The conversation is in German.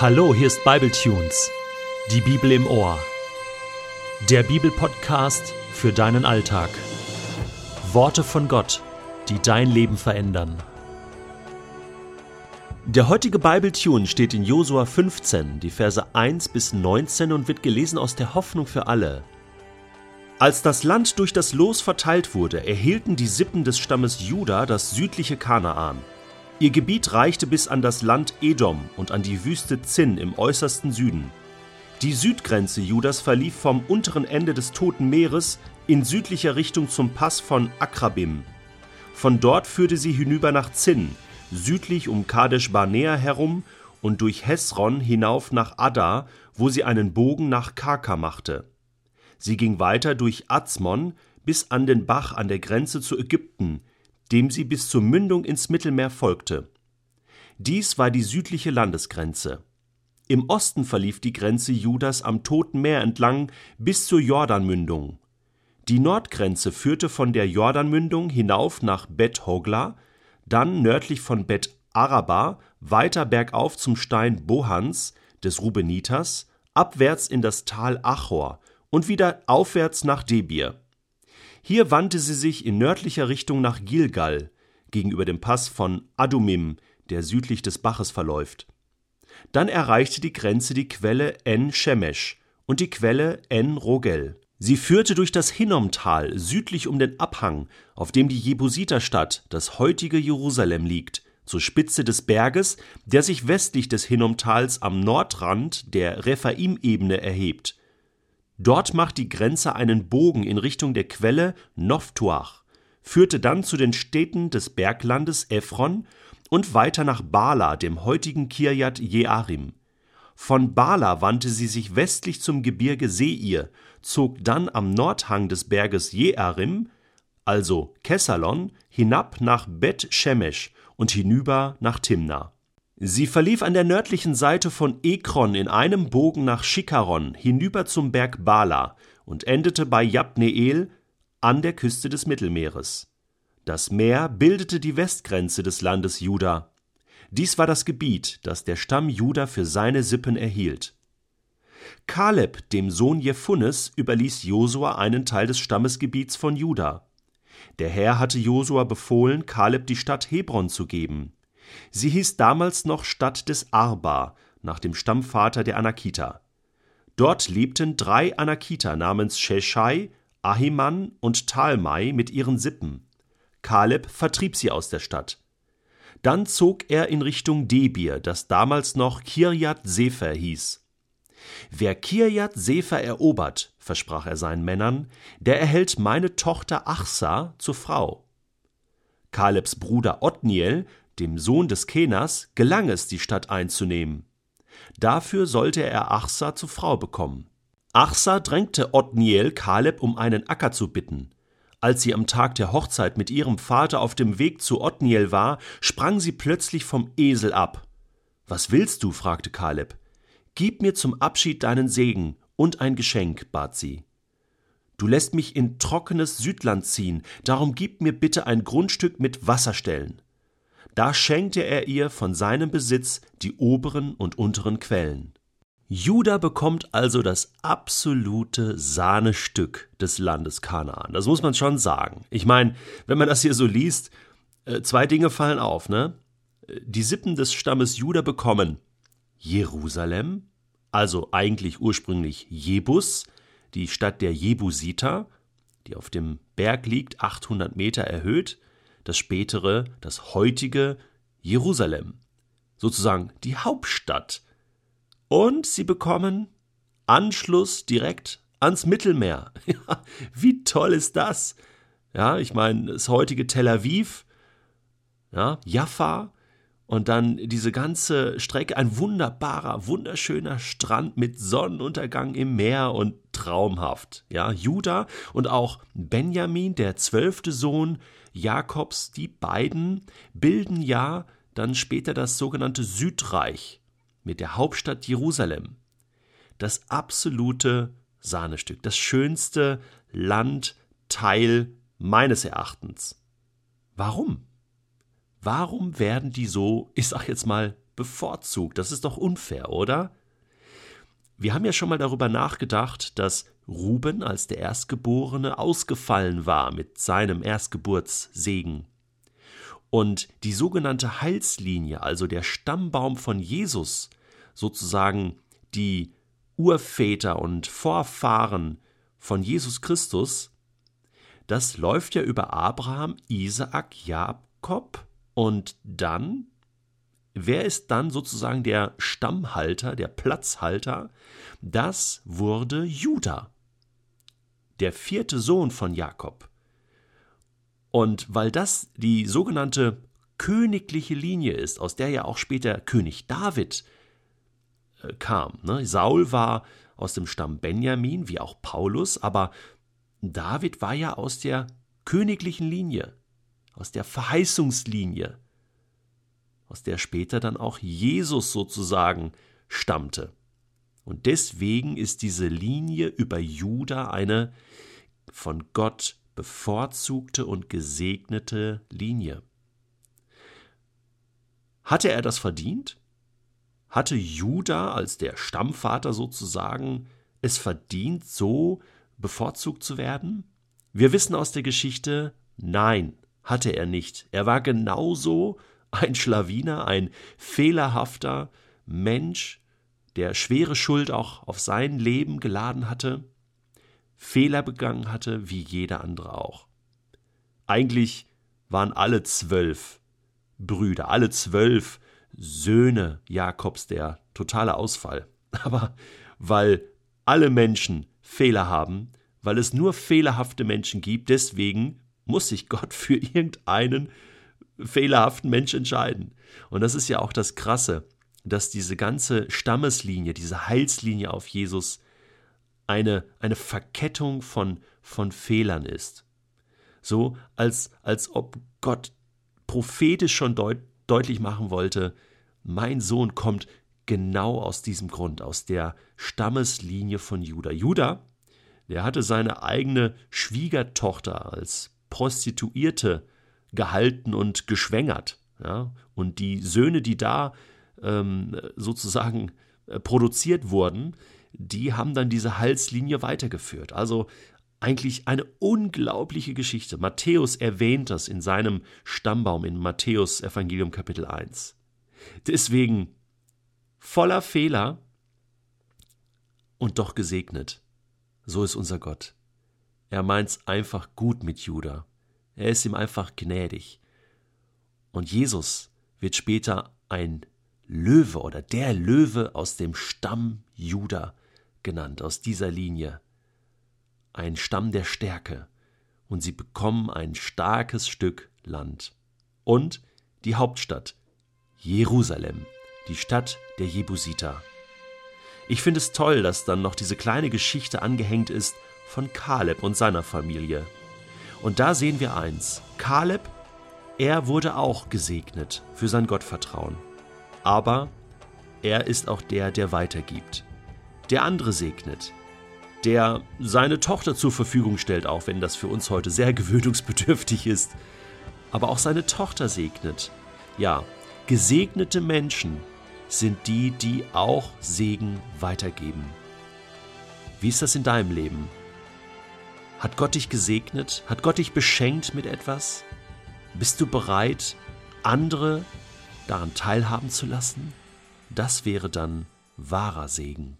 Hallo, hier ist Bibletunes, die Bibel im Ohr. Der Bibelpodcast für deinen Alltag. Worte von Gott, die dein Leben verändern. Der heutige Bibletune steht in Josua 15, die Verse 1 bis 19 und wird gelesen aus der Hoffnung für alle. Als das Land durch das Los verteilt wurde, erhielten die Sippen des Stammes Juda das südliche Kanaan. Ihr Gebiet reichte bis an das Land Edom und an die Wüste Zinn im äußersten Süden. Die Südgrenze Judas verlief vom unteren Ende des Toten Meeres in südlicher Richtung zum Pass von Akrabim. Von dort führte sie hinüber nach Zinn, südlich um Kadesh Barnea herum und durch Hesron hinauf nach Adda, wo sie einen Bogen nach Karka machte. Sie ging weiter durch Azmon bis an den Bach an der Grenze zu Ägypten, dem sie bis zur Mündung ins Mittelmeer folgte. Dies war die südliche Landesgrenze. Im Osten verlief die Grenze Judas am Toten Meer entlang bis zur Jordanmündung. Die Nordgrenze führte von der Jordanmündung hinauf nach Bet Hogla, dann nördlich von Bet Araba weiter bergauf zum Stein Bohans des Rubenitas, abwärts in das Tal Achor und wieder aufwärts nach Debir. Hier wandte sie sich in nördlicher Richtung nach Gilgal, gegenüber dem Pass von Adumim, der südlich des Baches verläuft. Dann erreichte die Grenze die Quelle En Shemesh und die Quelle En Rogel. Sie führte durch das Hinnomtal südlich um den Abhang, auf dem die Jebusiterstadt, das heutige Jerusalem, liegt, zur Spitze des Berges, der sich westlich des Hinnomtals am Nordrand der Rephaim-Ebene erhebt. Dort macht die Grenze einen Bogen in Richtung der Quelle Noftuach, führte dann zu den Städten des Berglandes Ephron und weiter nach Bala, dem heutigen Kirjat Jearim. Von Bala wandte sie sich westlich zum Gebirge Seir, zog dann am Nordhang des Berges Jearim, also Kessalon, hinab nach Bet Shemesh und hinüber nach Timna. Sie verlief an der nördlichen Seite von Ekron in einem Bogen nach Schikaron hinüber zum Berg Bala und endete bei Jabneel an der Küste des Mittelmeeres. Das Meer bildete die Westgrenze des Landes Juda. Dies war das Gebiet, das der Stamm Juda für seine Sippen erhielt. Kaleb, dem Sohn Jephunes, überließ Josua einen Teil des Stammesgebiets von Juda. Der Herr hatte Josua befohlen, Kaleb die Stadt Hebron zu geben. Sie hieß damals noch Stadt des Arba, nach dem Stammvater der Anakita. Dort lebten drei Anakiter namens Sheshai, Ahiman und Talmai mit ihren Sippen. Kaleb vertrieb sie aus der Stadt. Dann zog er in Richtung Debir, das damals noch Kirjat Sefer hieß. Wer Kirjat Sefer erobert, versprach er seinen Männern, der erhält meine Tochter Achsa zur Frau. Kalebs Bruder Otniel dem Sohn des Kenas, gelang es, die Stadt einzunehmen. Dafür sollte er Achsa zur Frau bekommen. Achsa drängte Otniel Kaleb um einen Acker zu bitten. Als sie am Tag der Hochzeit mit ihrem Vater auf dem Weg zu Otniel war, sprang sie plötzlich vom Esel ab. Was willst du? fragte Kaleb. Gib mir zum Abschied deinen Segen und ein Geschenk, bat sie. Du lässt mich in trockenes Südland ziehen, darum gib mir bitte ein Grundstück mit Wasserstellen. Da schenkte er ihr von seinem Besitz die oberen und unteren Quellen. Juda bekommt also das absolute Sahnestück des Landes Kanaan. Das muss man schon sagen. Ich meine, wenn man das hier so liest, äh, zwei Dinge fallen auf, ne? Die Sippen des Stammes Juda bekommen Jerusalem, also eigentlich ursprünglich Jebus, die Stadt der Jebusiter, die auf dem Berg liegt, 800 Meter erhöht, das spätere, das heutige Jerusalem, sozusagen die Hauptstadt. Und sie bekommen Anschluss direkt ans Mittelmeer. Wie toll ist das? Ja, ich meine, das heutige Tel Aviv, ja, Jaffa und dann diese ganze Strecke, ein wunderbarer, wunderschöner Strand mit Sonnenuntergang im Meer und traumhaft. Ja, Juda und auch Benjamin, der zwölfte Sohn, Jakobs, die beiden bilden ja dann später das sogenannte Südreich mit der Hauptstadt Jerusalem. Das absolute Sahnestück, das schönste Landteil meines Erachtens. Warum? Warum werden die so, ich sag jetzt mal, bevorzugt. Das ist doch unfair, oder? Wir haben ja schon mal darüber nachgedacht, dass Ruben als der Erstgeborene ausgefallen war mit seinem Erstgeburtssegen. Und die sogenannte Heilslinie, also der Stammbaum von Jesus, sozusagen die Urväter und Vorfahren von Jesus Christus, das läuft ja über Abraham, Isaak, Jakob und dann, wer ist dann sozusagen der Stammhalter, der Platzhalter? Das wurde Judah, der vierte Sohn von Jakob. Und weil das die sogenannte königliche Linie ist, aus der ja auch später König David äh, kam. Ne? Saul war aus dem Stamm Benjamin, wie auch Paulus, aber David war ja aus der königlichen Linie, aus der Verheißungslinie, aus der später dann auch Jesus sozusagen stammte. Und deswegen ist diese Linie über Juda eine von Gott bevorzugte und gesegnete Linie. Hatte er das verdient? Hatte Juda als der Stammvater sozusagen es verdient, so bevorzugt zu werden? Wir wissen aus der Geschichte, nein, hatte er nicht. Er war genauso ein Schlawiner, ein fehlerhafter Mensch, der schwere Schuld auch auf sein Leben geladen hatte, Fehler begangen hatte, wie jeder andere auch. Eigentlich waren alle zwölf Brüder, alle zwölf Söhne Jakobs der totale Ausfall. Aber weil alle Menschen Fehler haben, weil es nur fehlerhafte Menschen gibt, deswegen muss sich Gott für irgendeinen fehlerhaften Mensch entscheiden. Und das ist ja auch das Krasse, dass diese ganze Stammeslinie, diese Heilslinie auf Jesus eine, eine Verkettung von, von Fehlern ist. So als, als ob Gott prophetisch schon deut, deutlich machen wollte, mein Sohn kommt genau aus diesem Grund, aus der Stammeslinie von Judah. Judah, der hatte seine eigene Schwiegertochter als Prostituierte gehalten und geschwängert. Ja? Und die Söhne, die da ähm, sozusagen äh, produziert wurden, die haben dann diese Halslinie weitergeführt. Also eigentlich eine unglaubliche Geschichte. Matthäus erwähnt das in seinem Stammbaum in Matthäus Evangelium Kapitel 1. Deswegen voller Fehler und doch gesegnet. So ist unser Gott. Er meint's einfach gut mit Judah. Er ist ihm einfach gnädig. Und Jesus wird später ein Löwe oder der Löwe aus dem Stamm Judah genannt, aus dieser Linie ein Stamm der Stärke, und sie bekommen ein starkes Stück Land. Und die Hauptstadt, Jerusalem, die Stadt der Jebusiter. Ich finde es toll, dass dann noch diese kleine Geschichte angehängt ist von Kaleb und seiner Familie. Und da sehen wir eins, Kaleb, er wurde auch gesegnet für sein Gottvertrauen. Aber er ist auch der, der weitergibt. Der andere segnet, der seine Tochter zur Verfügung stellt, auch wenn das für uns heute sehr gewöhnungsbedürftig ist, aber auch seine Tochter segnet. Ja, gesegnete Menschen sind die, die auch Segen weitergeben. Wie ist das in deinem Leben? Hat Gott dich gesegnet? Hat Gott dich beschenkt mit etwas? Bist du bereit, andere daran teilhaben zu lassen? Das wäre dann wahrer Segen.